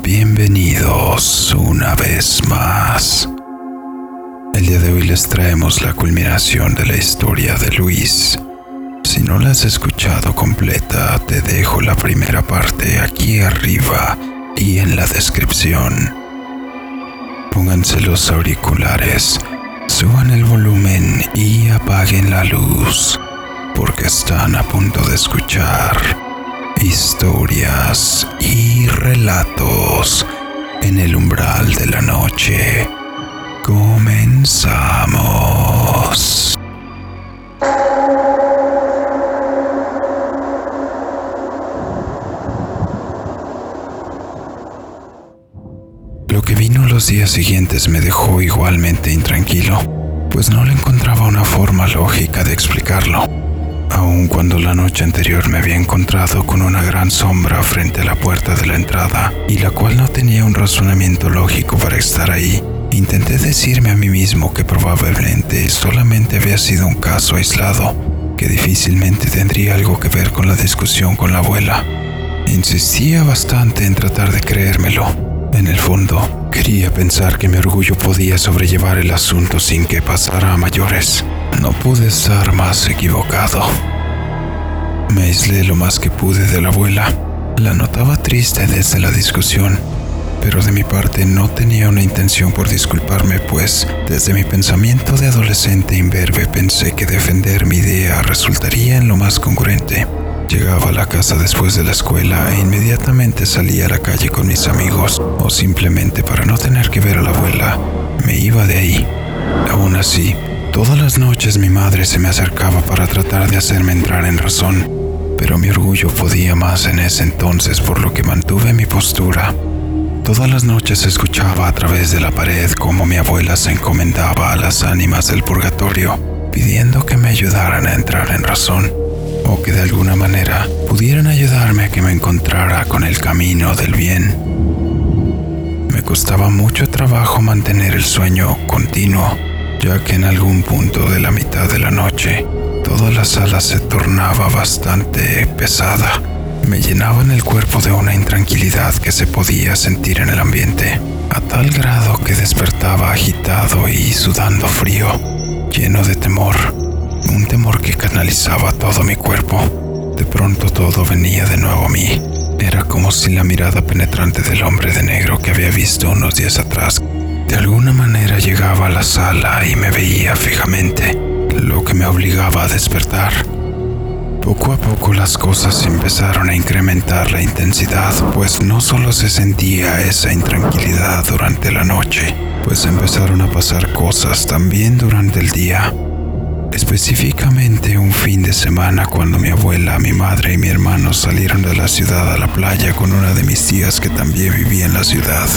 Bienvenidos una vez más. El día de hoy les traemos la culminación de la historia de Luis. Si no la has escuchado completa, te dejo la primera parte aquí arriba y en la descripción. Pónganse los auriculares, suban el volumen y apaguen la luz, porque están a punto de escuchar historias y relatos en el umbral de la noche. Comenzamos. Lo que vino los días siguientes me dejó igualmente intranquilo, pues no le encontraba una forma lógica de explicarlo aun cuando la noche anterior me había encontrado con una gran sombra frente a la puerta de la entrada y la cual no tenía un razonamiento lógico para estar ahí. Intenté decirme a mí mismo que probablemente solamente había sido un caso aislado, que difícilmente tendría algo que ver con la discusión con la abuela. Insistía bastante en tratar de creérmelo. En el fondo, quería pensar que mi orgullo podía sobrellevar el asunto sin que pasara a mayores. No pude estar más equivocado. Me aislé lo más que pude de la abuela. La notaba triste desde la discusión, pero de mi parte no tenía una intención por disculparme, pues desde mi pensamiento de adolescente imberbe pensé que defender mi idea resultaría en lo más congruente. Llegaba a la casa después de la escuela e inmediatamente salía a la calle con mis amigos, o simplemente para no tener que ver a la abuela, me iba de ahí. Aún así, Todas las noches mi madre se me acercaba para tratar de hacerme entrar en razón, pero mi orgullo podía más en ese entonces por lo que mantuve mi postura. Todas las noches escuchaba a través de la pared cómo mi abuela se encomendaba a las ánimas del purgatorio, pidiendo que me ayudaran a entrar en razón, o que de alguna manera pudieran ayudarme a que me encontrara con el camino del bien. Me costaba mucho trabajo mantener el sueño continuo ya que en algún punto de la mitad de la noche toda la sala se tornaba bastante pesada. Me llenaba en el cuerpo de una intranquilidad que se podía sentir en el ambiente, a tal grado que despertaba agitado y sudando frío, lleno de temor, un temor que canalizaba todo mi cuerpo. De pronto todo venía de nuevo a mí. Era como si la mirada penetrante del hombre de negro que había visto unos días atrás de alguna manera llegaba a la sala y me veía fijamente, lo que me obligaba a despertar. Poco a poco las cosas empezaron a incrementar la intensidad, pues no solo se sentía esa intranquilidad durante la noche, pues empezaron a pasar cosas también durante el día. Específicamente un fin de semana cuando mi abuela, mi madre y mi hermano salieron de la ciudad a la playa con una de mis tías que también vivía en la ciudad.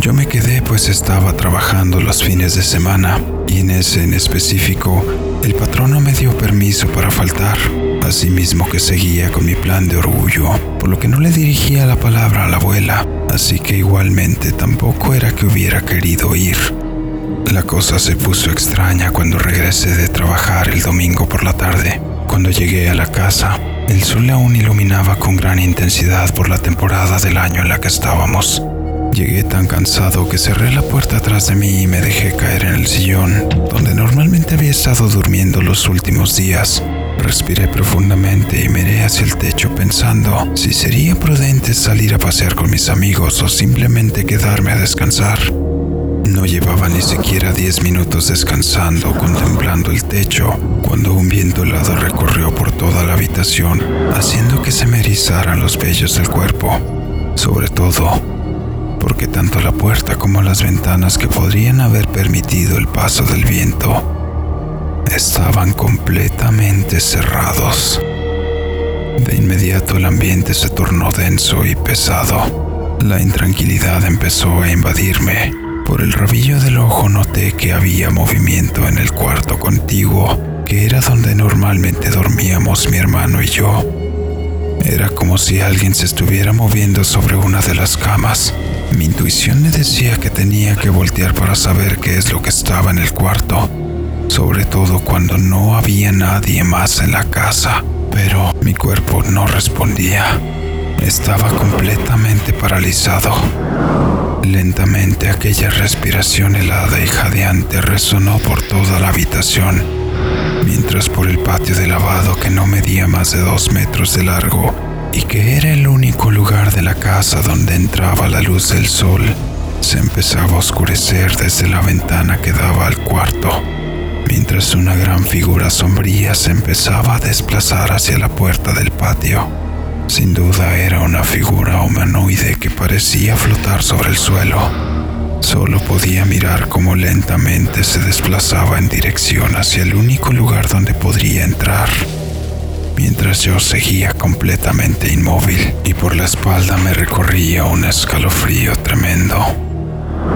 Yo me quedé pues estaba trabajando los fines de semana y en ese en específico el patrón no me dio permiso para faltar, asimismo que seguía con mi plan de orgullo, por lo que no le dirigía la palabra a la abuela, así que igualmente tampoco era que hubiera querido ir. La cosa se puso extraña cuando regresé de trabajar el domingo por la tarde. Cuando llegué a la casa, el sol aún iluminaba con gran intensidad por la temporada del año en la que estábamos. Llegué tan cansado que cerré la puerta atrás de mí y me dejé caer en el sillón, donde normalmente había estado durmiendo los últimos días. Respiré profundamente y miré hacia el techo pensando si sería prudente salir a pasear con mis amigos o simplemente quedarme a descansar. No llevaba ni siquiera diez minutos descansando, contemplando el techo, cuando un viento helado recorrió por toda la habitación, haciendo que se me erizaran los vellos del cuerpo. Sobre todo, porque tanto la puerta como las ventanas que podrían haber permitido el paso del viento estaban completamente cerrados. De inmediato el ambiente se tornó denso y pesado. La intranquilidad empezó a invadirme. Por el rabillo del ojo noté que había movimiento en el cuarto contiguo, que era donde normalmente dormíamos mi hermano y yo. Era como si alguien se estuviera moviendo sobre una de las camas. Mi intuición me decía que tenía que voltear para saber qué es lo que estaba en el cuarto, sobre todo cuando no había nadie más en la casa, pero mi cuerpo no respondía. Estaba completamente paralizado. Lentamente aquella respiración helada y jadeante resonó por toda la habitación, mientras por el patio de lavado que no medía más de dos metros de largo y que era el único lugar de la casa donde entraba la luz del sol, se empezaba a oscurecer desde la ventana que daba al cuarto, mientras una gran figura sombría se empezaba a desplazar hacia la puerta del patio. Sin duda era una figura humanoide que parecía flotar sobre el suelo. Solo podía mirar cómo lentamente se desplazaba en dirección hacia el único lugar donde podría entrar, mientras yo seguía completamente inmóvil y por la espalda me recorría un escalofrío tremendo.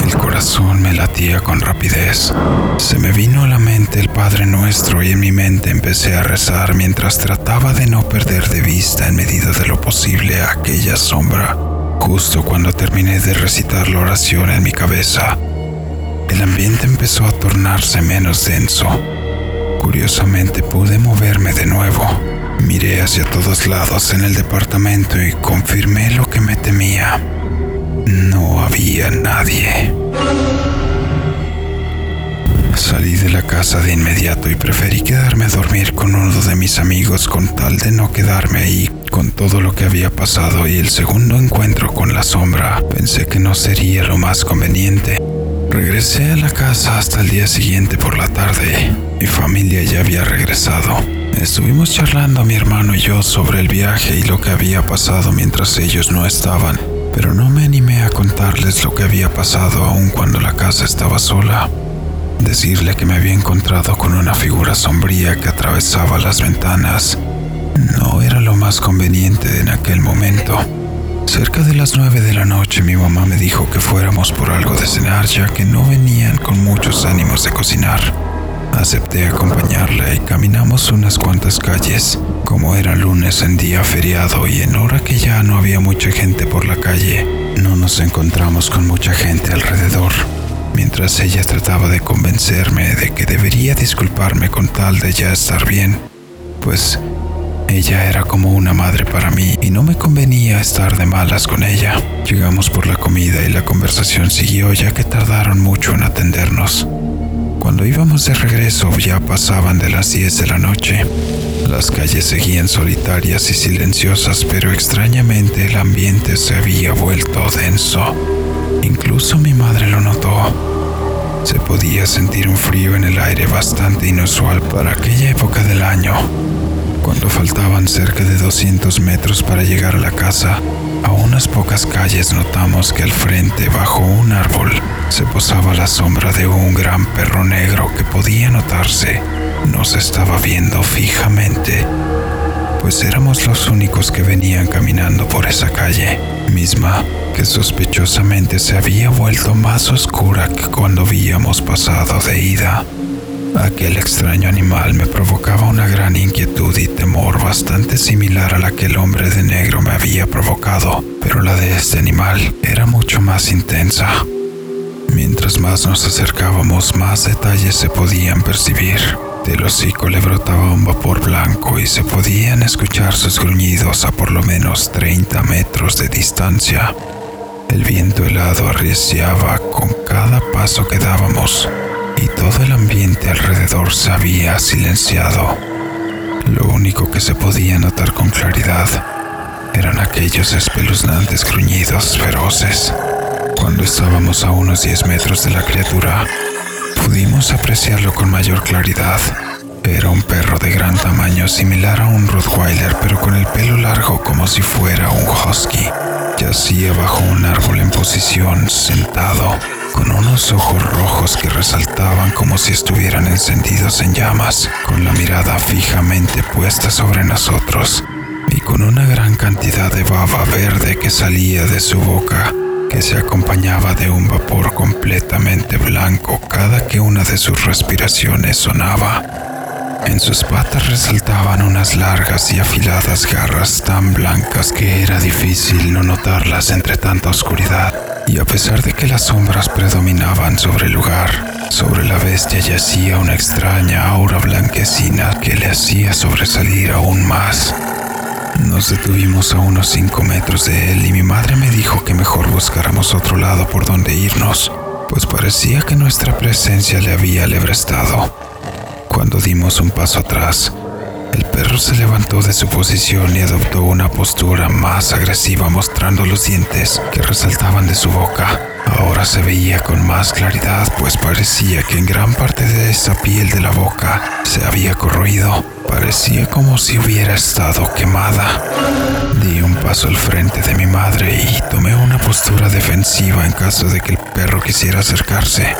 El corazón me latía con rapidez. Se me vino a la mente el Padre Nuestro y en mi mente empecé a rezar mientras trataba de no perder de vista en medida de lo posible aquella sombra. Justo cuando terminé de recitar la oración en mi cabeza, el ambiente empezó a tornarse menos denso. Curiosamente pude moverme de nuevo. Miré hacia todos lados en el departamento y confirmé lo que me temía. No había nadie. Salí de la casa de inmediato y preferí quedarme a dormir con uno de mis amigos con tal de no quedarme ahí con todo lo que había pasado y el segundo encuentro con la sombra. Pensé que no sería lo más conveniente. Regresé a la casa hasta el día siguiente por la tarde. Mi familia ya había regresado. Estuvimos charlando mi hermano y yo sobre el viaje y lo que había pasado mientras ellos no estaban pero no me animé a contarles lo que había pasado aun cuando la casa estaba sola. Decirle que me había encontrado con una figura sombría que atravesaba las ventanas no era lo más conveniente en aquel momento. Cerca de las nueve de la noche mi mamá me dijo que fuéramos por algo de cenar ya que no venían con muchos ánimos de cocinar. Acepté acompañarla y caminamos unas cuantas calles. Como era lunes en día feriado y en hora que ya no había mucha gente por la calle, no nos encontramos con mucha gente alrededor. Mientras ella trataba de convencerme de que debería disculparme con tal de ya estar bien, pues ella era como una madre para mí y no me convenía estar de malas con ella. Llegamos por la comida y la conversación siguió ya que tardaron mucho en atendernos. Cuando íbamos de regreso ya pasaban de las 10 de la noche. Las calles seguían solitarias y silenciosas, pero extrañamente el ambiente se había vuelto denso. Incluso mi madre lo notó. Se podía sentir un frío en el aire bastante inusual para aquella época del año. Cuando faltaban cerca de 200 metros para llegar a la casa, a unas pocas calles notamos que al frente, bajo un árbol, se posaba la sombra de un gran perro negro que podía notarse. Nos estaba viendo fijamente, pues éramos los únicos que venían caminando por esa calle, misma que sospechosamente se había vuelto más oscura que cuando habíamos pasado de ida. Aquel extraño animal me provocaba una gran inquietud y temor bastante similar a la que el hombre de negro me había provocado, pero la de este animal era mucho más intensa. Mientras más nos acercábamos, más detalles se podían percibir. Del hocico le brotaba un vapor blanco y se podían escuchar sus gruñidos a por lo menos 30 metros de distancia. El viento helado arreciaba con cada paso que dábamos y todo el ambiente alrededor se había silenciado. Lo único que se podía notar con claridad eran aquellos espeluznantes gruñidos feroces. Cuando estábamos a unos 10 metros de la criatura, pudimos apreciarlo con mayor claridad. Era un perro de gran tamaño similar a un Rottweiler, pero con el pelo largo como si fuera un husky. Yacía bajo un árbol en posición, sentado, con unos ojos rojos que resaltaban como si estuvieran encendidos en llamas, con la mirada fijamente puesta sobre nosotros y con una gran cantidad de baba verde que salía de su boca, que se acompañaba de un vapor completamente blanco cada que una de sus respiraciones sonaba. En sus patas resaltaban unas largas y afiladas garras tan blancas que era difícil no notarlas entre tanta oscuridad y a pesar de que las sombras predominaban sobre el lugar, sobre la bestia yacía una extraña aura blanquecina que le hacía sobresalir aún más. Nos detuvimos a unos 5 metros de él y mi madre me dijo que mejor buscáramos otro lado por donde irnos, pues parecía que nuestra presencia le había alebrestado. Cuando dimos un paso atrás, el perro se levantó de su posición y adoptó una postura más agresiva mostrando los dientes que resaltaban de su boca. Ahora se veía con más claridad pues parecía que en gran parte de esa piel de la boca se había corroído. Parecía como si hubiera estado quemada. Di un paso al frente de mi madre y tomé una postura defensiva en caso de que el perro quisiera acercarse.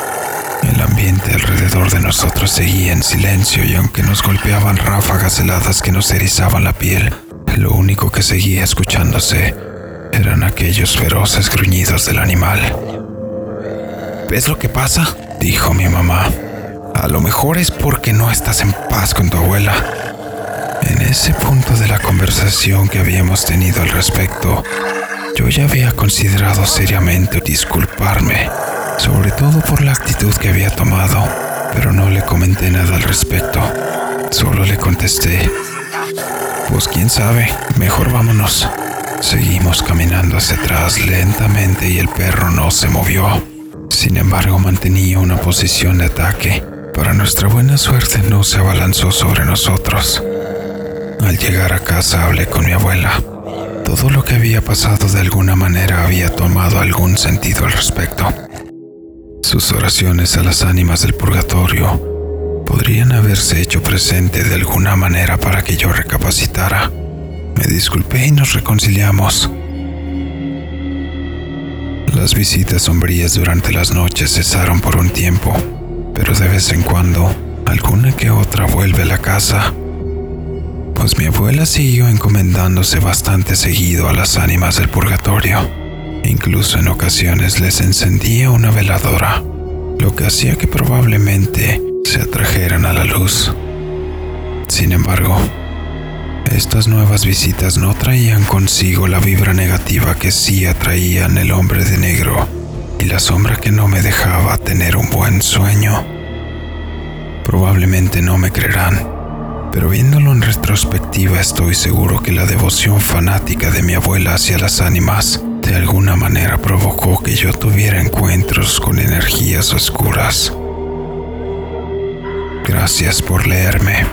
El ambiente alrededor de nosotros seguía en silencio y aunque nos golpeaban ráfagas heladas que nos erizaban la piel, lo único que seguía escuchándose eran aquellos feroces gruñidos del animal. ¿Ves lo que pasa? dijo mi mamá. A lo mejor es porque no estás en paz con tu abuela. En ese punto de la conversación que habíamos tenido al respecto, yo ya había considerado seriamente disculparme sobre todo por la actitud que había tomado, pero no le comenté nada al respecto. Solo le contesté, pues quién sabe, mejor vámonos. Seguimos caminando hacia atrás lentamente y el perro no se movió. Sin embargo, mantenía una posición de ataque. Para nuestra buena suerte no se abalanzó sobre nosotros. Al llegar a casa hablé con mi abuela. Todo lo que había pasado de alguna manera había tomado algún sentido al respecto. Sus oraciones a las ánimas del purgatorio podrían haberse hecho presente de alguna manera para que yo recapacitara. Me disculpé y nos reconciliamos. Las visitas sombrías durante las noches cesaron por un tiempo, pero de vez en cuando alguna que otra vuelve a la casa, pues mi abuela siguió encomendándose bastante seguido a las ánimas del purgatorio. Incluso en ocasiones les encendía una veladora, lo que hacía que probablemente se atrajeran a la luz. Sin embargo, estas nuevas visitas no traían consigo la vibra negativa que sí atraían el hombre de negro y la sombra que no me dejaba tener un buen sueño. Probablemente no me creerán, pero viéndolo en retrospectiva estoy seguro que la devoción fanática de mi abuela hacia las ánimas de alguna manera provocó que yo tuviera encuentros con energías oscuras. Gracias por leerme.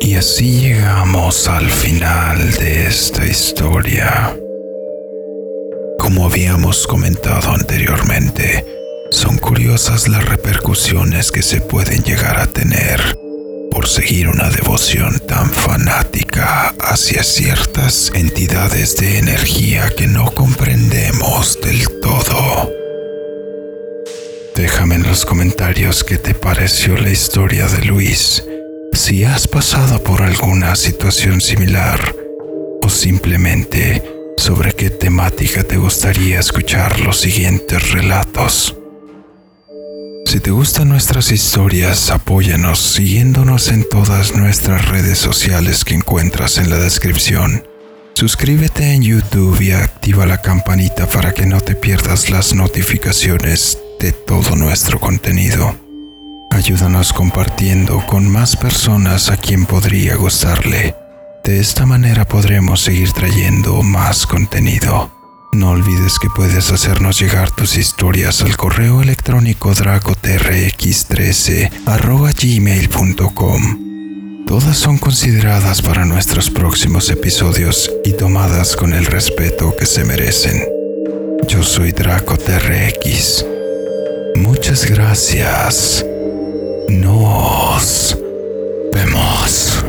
Y así llegamos al final de esta historia. Como habíamos comentado anteriormente, son curiosas las repercusiones que se pueden llegar a tener por seguir una devoción tan fanática hacia ciertas entidades de energía que no comprendemos del todo. Déjame en los comentarios qué te pareció la historia de Luis, si has pasado por alguna situación similar o simplemente sobre qué temática te gustaría escuchar los siguientes relatos. Si te gustan nuestras historias, apóyanos siguiéndonos en todas nuestras redes sociales que encuentras en la descripción. Suscríbete en YouTube y activa la campanita para que no te pierdas las notificaciones de todo nuestro contenido. Ayúdanos compartiendo con más personas a quien podría gustarle. De esta manera podremos seguir trayendo más contenido. No olvides que puedes hacernos llegar tus historias al correo electrónico dracotrx13 gmail.com. Todas son consideradas para nuestros próximos episodios y tomadas con el respeto que se merecen. Yo soy DracoTRX. Muchas gracias. Nos vemos.